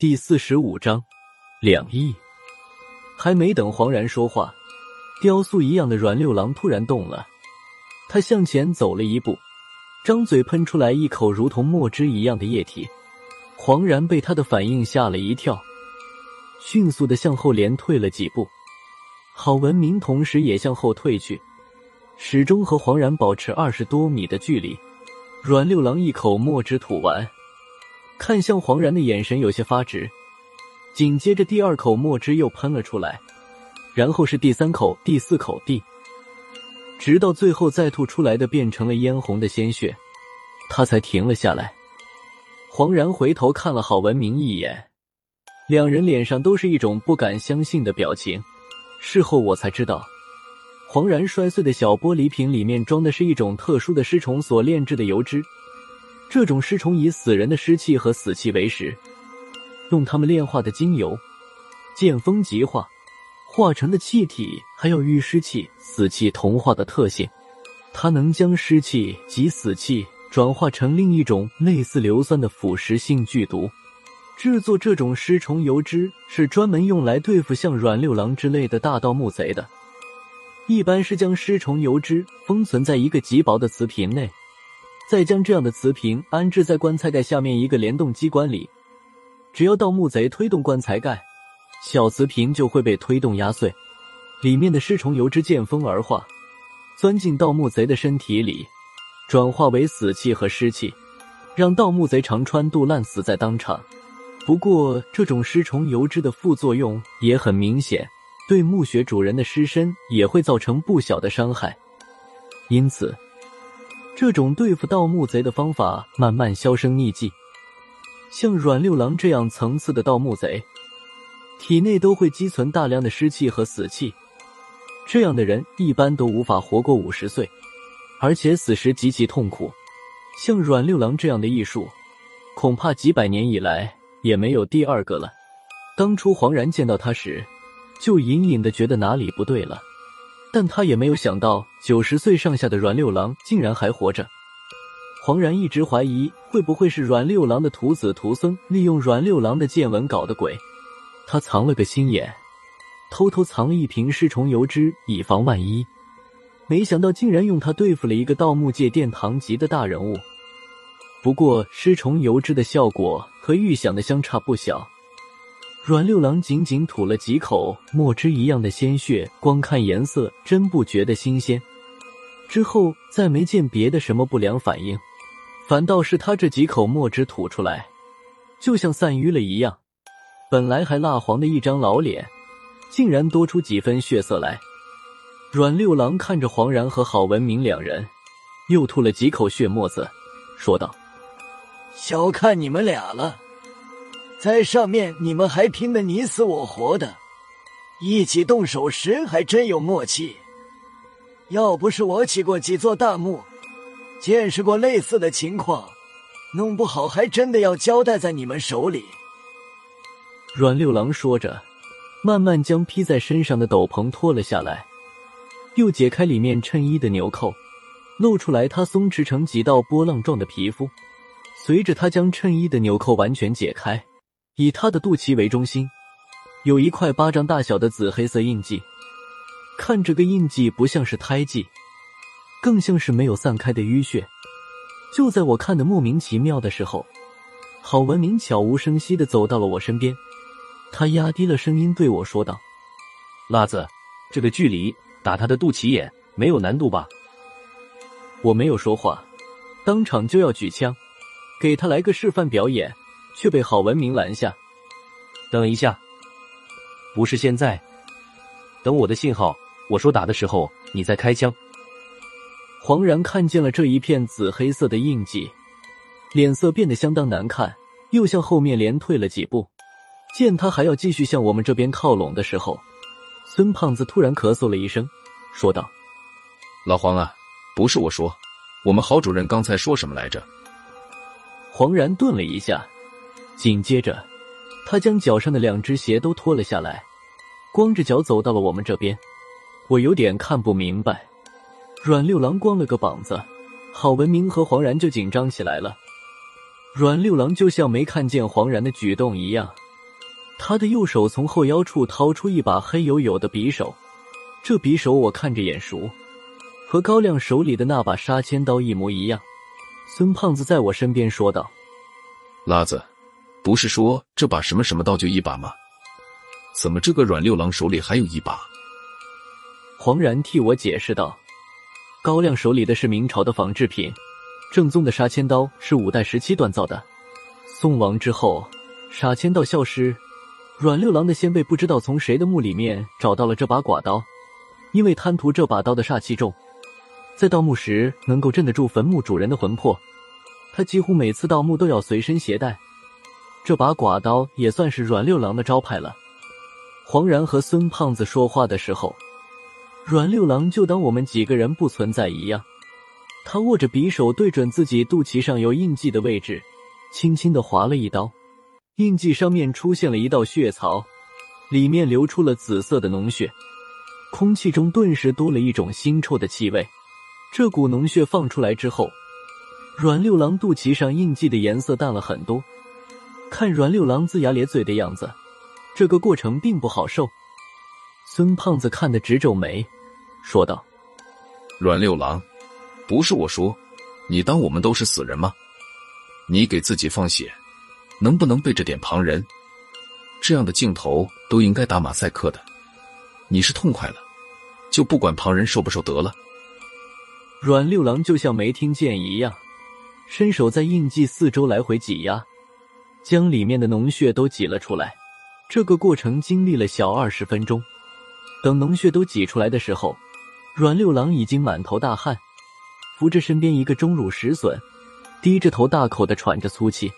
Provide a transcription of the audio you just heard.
第四十五章，两亿。还没等黄然说话，雕塑一样的阮六郎突然动了，他向前走了一步，张嘴喷出来一口如同墨汁一样的液体。黄然被他的反应吓了一跳，迅速的向后连退了几步。郝文明同时也向后退去，始终和黄然保持二十多米的距离。阮六郎一口墨汁吐完。看向黄然的眼神有些发直，紧接着第二口墨汁又喷了出来，然后是第三口、第四口、第，直到最后再吐出来的变成了嫣红的鲜血，他才停了下来。黄然回头看了郝文明一眼，两人脸上都是一种不敢相信的表情。事后我才知道，黄然摔碎的小玻璃瓶里面装的是一种特殊的尸虫所炼制的油脂。这种尸虫以死人的尸气和死气为食，用它们炼化的精油，见风即化，化成的气体还有遇湿气、死气同化的特性。它能将湿气及死气转化成另一种类似硫酸的腐蚀性剧毒。制作这种尸虫油脂是专门用来对付像阮六郎之类的大盗墓贼的。一般是将尸虫油脂封存在一个极薄的瓷瓶内。再将这样的瓷瓶安置在棺材盖下面一个联动机关里，只要盗墓贼推动棺材盖，小瓷瓶就会被推动压碎，里面的尸虫油脂见风而化，钻进盗墓贼的身体里，转化为死气和湿气，让盗墓贼肠穿肚烂死在当场。不过，这种尸虫油脂的副作用也很明显，对墓穴主人的尸身也会造成不小的伤害，因此。这种对付盗墓贼的方法慢慢销声匿迹，像阮六郎这样层次的盗墓贼，体内都会积存大量的湿气和死气，这样的人一般都无法活过五十岁，而且死时极其痛苦。像阮六郎这样的艺术，恐怕几百年以来也没有第二个了。当初黄然见到他时，就隐隐的觉得哪里不对了。但他也没有想到，九十岁上下的阮六郎竟然还活着。黄然一直怀疑，会不会是阮六郎的徒子徒孙利用阮六郎的见闻搞的鬼？他藏了个心眼，偷偷藏了一瓶尸虫油脂，以防万一。没想到竟然用它对付了一个盗墓界殿堂级的大人物。不过，尸虫油脂的效果和预想的相差不小。阮六郎仅仅吐了几口墨汁一样的鲜血，光看颜色真不觉得新鲜。之后再没见别的什么不良反应，反倒是他这几口墨汁吐出来，就像散瘀了一样。本来还蜡黄的一张老脸，竟然多出几分血色来。阮六郎看着黄然和郝文明两人，又吐了几口血沫子，说道：“小看你们俩了。”在上面你们还拼得你死我活的，一起动手时还真有默契。要不是我起过几座大墓，见识过类似的情况，弄不好还真的要交代在你们手里。阮六郎说着，慢慢将披在身上的斗篷脱了下来，又解开里面衬衣的纽扣，露出来他松弛成几道波浪状的皮肤。随着他将衬衣的纽扣完全解开。以他的肚脐为中心，有一块巴掌大小的紫黑色印记。看这个印记，不像是胎记，更像是没有散开的淤血。就在我看的莫名其妙的时候，郝文明悄无声息的走到了我身边，他压低了声音对我说道：“辣子，这个距离打他的肚脐眼没有难度吧？”我没有说话，当场就要举枪，给他来个示范表演。却被郝文明拦下。等一下，不是现在，等我的信号，我说打的时候，你再开枪。黄然看见了这一片紫黑色的印记，脸色变得相当难看，又向后面连退了几步。见他还要继续向我们这边靠拢的时候，孙胖子突然咳嗽了一声，说道：“老黄啊，不是我说，我们郝主任刚才说什么来着？”黄然顿了一下。紧接着，他将脚上的两只鞋都脱了下来，光着脚走到了我们这边。我有点看不明白，阮六郎光了个膀子，郝文明和黄然就紧张起来了。阮六郎就像没看见黄然的举动一样，他的右手从后腰处掏出一把黑黝黝的匕首，这匕首我看着眼熟，和高亮手里的那把杀千刀一模一样。孙胖子在我身边说道：“拉子，不是说这把什么什么刀就一把吗？怎么这个阮六郎手里还有一把？”黄然替我解释道：“高亮手里的是明朝的仿制品，正宗的杀千刀是五代时期锻造的。宋亡之后，杀千刀消失，阮六郎的先辈不知道从谁的墓里面找到了这把寡刀，因为贪图这把刀的煞气重。”在盗墓时能够镇得住坟墓主人的魂魄，他几乎每次盗墓都要随身携带。这把寡刀也算是阮六郎的招牌了。黄然和孙胖子说话的时候，阮六郎就当我们几个人不存在一样。他握着匕首对准自己肚脐上有印记的位置，轻轻的划了一刀，印记上面出现了一道血槽，里面流出了紫色的脓血，空气中顿时多了一种腥臭的气味。这股脓血放出来之后，阮六郎肚脐上印记的颜色淡了很多。看阮六郎龇牙咧嘴的样子，这个过程并不好受。孙胖子看得直皱眉，说道：“阮六郎，不是我说，你当我们都是死人吗？你给自己放血，能不能背着点旁人？这样的镜头都应该打马赛克的。你是痛快了，就不管旁人受不受得了。”阮六郎就像没听见一样，伸手在印记四周来回挤压，将里面的脓血都挤了出来。这个过程经历了小二十分钟。等脓血都挤出来的时候，阮六郎已经满头大汗，扶着身边一个钟乳石笋，低着头大口的喘着粗气。